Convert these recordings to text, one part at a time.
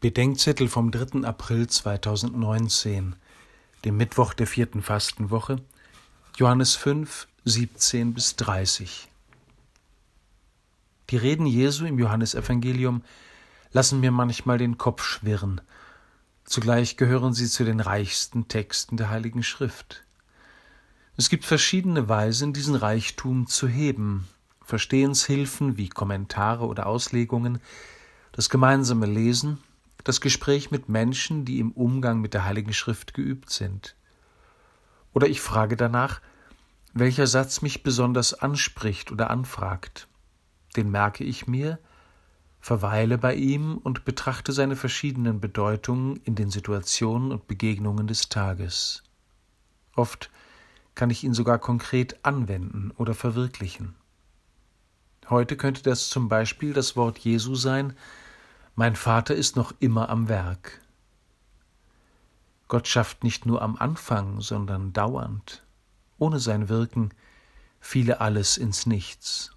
Bedenkzettel vom 3. April 2019, dem Mittwoch der vierten Fastenwoche, Johannes 5, 17 bis 30. Die Reden Jesu im Johannesevangelium lassen mir manchmal den Kopf schwirren. Zugleich gehören sie zu den reichsten Texten der Heiligen Schrift. Es gibt verschiedene Weisen, diesen Reichtum zu heben. Verstehenshilfen wie Kommentare oder Auslegungen, das gemeinsame Lesen, das Gespräch mit Menschen, die im Umgang mit der Heiligen Schrift geübt sind. Oder ich frage danach, welcher Satz mich besonders anspricht oder anfragt. Den merke ich mir, verweile bei ihm und betrachte seine verschiedenen Bedeutungen in den Situationen und Begegnungen des Tages. Oft kann ich ihn sogar konkret anwenden oder verwirklichen. Heute könnte das zum Beispiel das Wort Jesu sein, mein Vater ist noch immer am Werk. Gott schafft nicht nur am Anfang, sondern dauernd. Ohne sein Wirken fiele alles ins Nichts.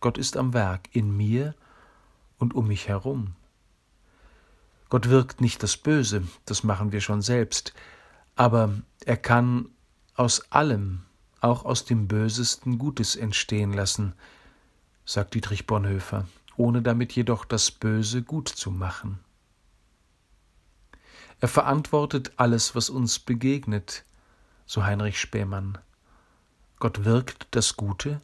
Gott ist am Werk in mir und um mich herum. Gott wirkt nicht das Böse, das machen wir schon selbst, aber er kann aus allem, auch aus dem Bösesten Gutes entstehen lassen, sagt Dietrich Bonhoeffer ohne damit jedoch das Böse gut zu machen. Er verantwortet alles, was uns begegnet, so Heinrich Spähmann. Gott wirkt das Gute,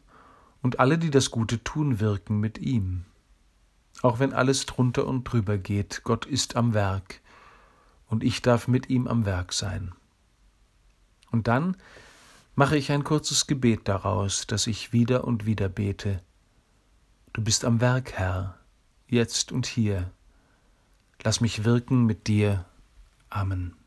und alle, die das Gute tun, wirken mit ihm. Auch wenn alles drunter und drüber geht, Gott ist am Werk, und ich darf mit ihm am Werk sein. Und dann mache ich ein kurzes Gebet daraus, das ich wieder und wieder bete, Du bist am Werk, Herr, jetzt und hier. Lass mich wirken mit dir. Amen.